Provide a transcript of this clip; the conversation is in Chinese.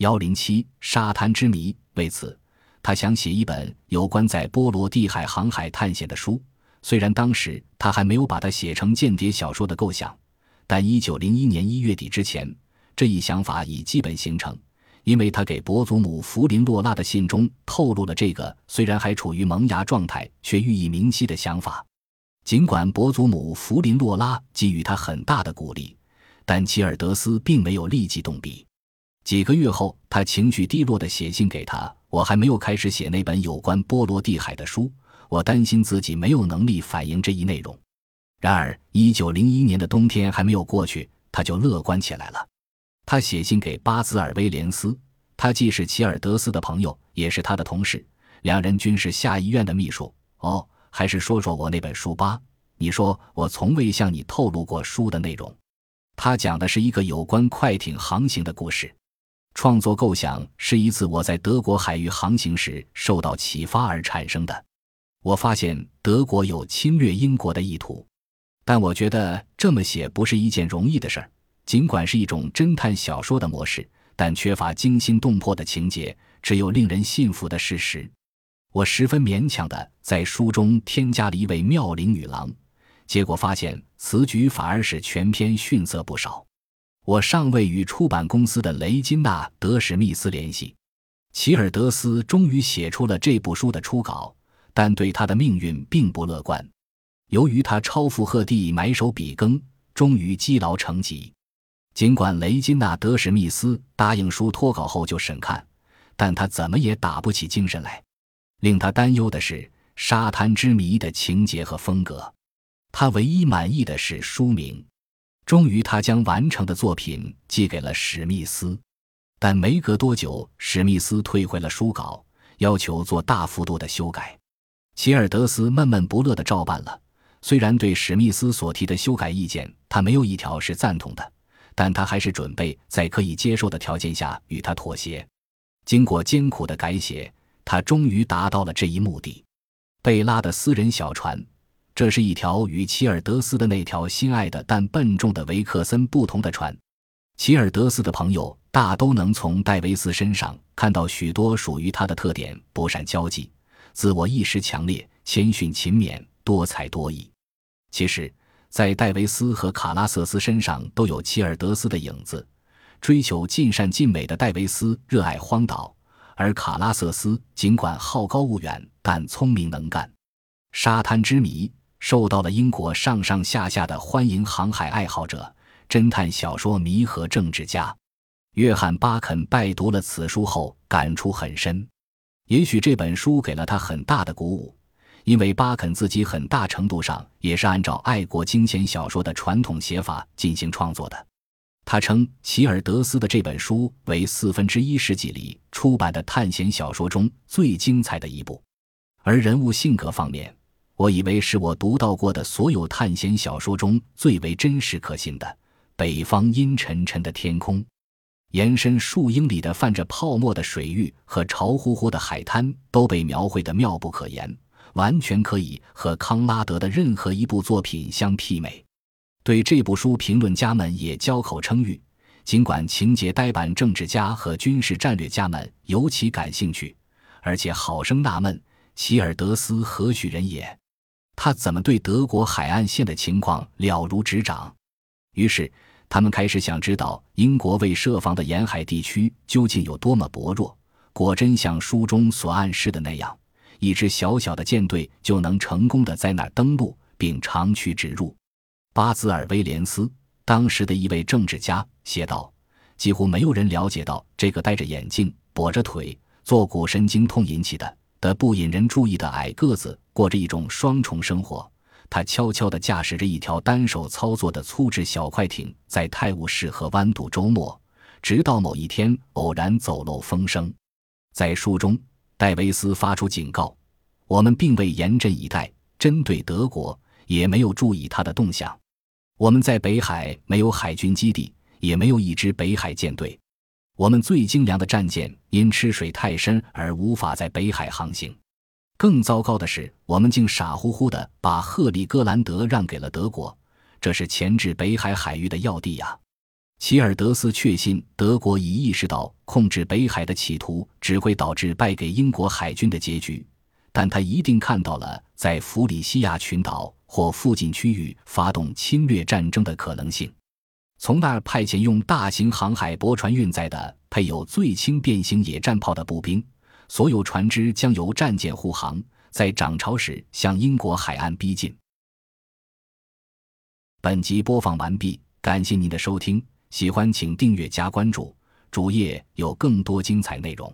幺零七沙滩之谜。为此，他想写一本有关在波罗的海航海探险的书。虽然当时他还没有把它写成间谍小说的构想，但一九零一年一月底之前，这一想法已基本形成。因为他给伯祖母弗林洛拉的信中透露了这个虽然还处于萌芽状态却寓意明晰的想法。尽管伯祖母弗林洛拉给予他很大的鼓励，但齐尔德斯并没有立即动笔。几个月后，他情绪低落地写信给他：“我还没有开始写那本有关波罗的海的书，我担心自己没有能力反映这一内容。”然而，一九零一年的冬天还没有过去，他就乐观起来了。他写信给巴兹尔威廉斯，他既是齐尔德斯的朋友，也是他的同事，两人均是下议院的秘书。哦，还是说说我那本书吧。你说我从未向你透露过书的内容。他讲的是一个有关快艇航行的故事。创作构想是一次我在德国海域航行时受到启发而产生的。我发现德国有侵略英国的意图，但我觉得这么写不是一件容易的事儿。尽管是一种侦探小说的模式，但缺乏惊心动魄的情节，只有令人信服的事实。我十分勉强地在书中添加了一位妙龄女郎，结果发现此举反而使全篇逊色不少。我尚未与出版公司的雷金纳·德史密斯联系，齐尔德斯终于写出了这部书的初稿，但对他的命运并不乐观。由于他超负荷地埋首笔耕，终于积劳成疾。尽管雷金纳·德史密斯答应书脱稿后就审看，但他怎么也打不起精神来。令他担忧的是《沙滩之谜》的情节和风格。他唯一满意的是书名。终于，他将完成的作品寄给了史密斯，但没隔多久，史密斯退回了书稿，要求做大幅度的修改。齐尔德斯闷闷不乐地照办了。虽然对史密斯所提的修改意见，他没有一条是赞同的。但他还是准备在可以接受的条件下与他妥协。经过艰苦的改写，他终于达到了这一目的。贝拉的私人小船，这是一条与齐尔德斯的那条心爱的但笨重的维克森不同的船。齐尔德斯的朋友大都能从戴维斯身上看到许多属于他的特点：不善交际、自我意识强烈、谦逊勤勉、多才多艺。其实。在戴维斯和卡拉瑟斯身上都有齐尔德斯的影子。追求尽善尽美的戴维斯热爱荒岛，而卡拉瑟斯尽管好高骛远，但聪明能干。沙滩之谜受到了英国上上下下的欢迎，航海爱好者、侦探小说迷和政治家。约翰巴肯拜读了此书后，感触很深。也许这本书给了他很大的鼓舞。因为巴肯自己很大程度上也是按照爱国惊险小说的传统写法进行创作的。他称齐尔德斯的这本书为四分之一世纪里出版的探险小说中最精彩的一部。而人物性格方面，我以为是我读到过的所有探险小说中最为真实可信的。北方阴沉沉的天空，延伸数英里的泛着泡沫的水域和潮乎乎的海滩都被描绘得妙不可言。完全可以和康拉德的任何一部作品相媲美。对这部书，评论家们也交口称誉。尽管情节呆板，政治家和军事战略家们尤其感兴趣，而且好生纳闷齐尔德斯何许人也？他怎么对德国海岸线的情况了如指掌？于是，他们开始想知道英国未设防的沿海地区究竟有多么薄弱。果真像书中所暗示的那样？一支小小的舰队就能成功的在那儿登陆并长驱直入。巴兹尔威廉斯当时的一位政治家写道：“几乎没有人了解到这个戴着眼镜、跛着腿、坐骨神经痛引起的的不引人注意的矮个子过着一种双重生活。他悄悄地驾驶着一条单手操作的粗制小快艇，在泰晤士河湾度周末，直到某一天偶然走漏风声。”在书中。戴维斯发出警告：“我们并未严阵以待，针对德国，也没有注意他的动向。我们在北海没有海军基地，也没有一支北海舰队。我们最精良的战舰因吃水太深而无法在北海航行。更糟糕的是，我们竟傻乎乎地把赫里戈兰德让给了德国，这是钳制北海海域的要地呀！”齐尔德斯确信德国已意识到控制北海的企图只会导致败给英国海军的结局，但他一定看到了在弗里西亚群岛或附近区域发动侵略战争的可能性。从那儿派遣用大型航海驳船运载的配有最轻便型野战炮的步兵，所有船只将由战舰护航，在涨潮时向英国海岸逼近。本集播放完毕，感谢您的收听。喜欢请订阅加关注，主页有更多精彩内容。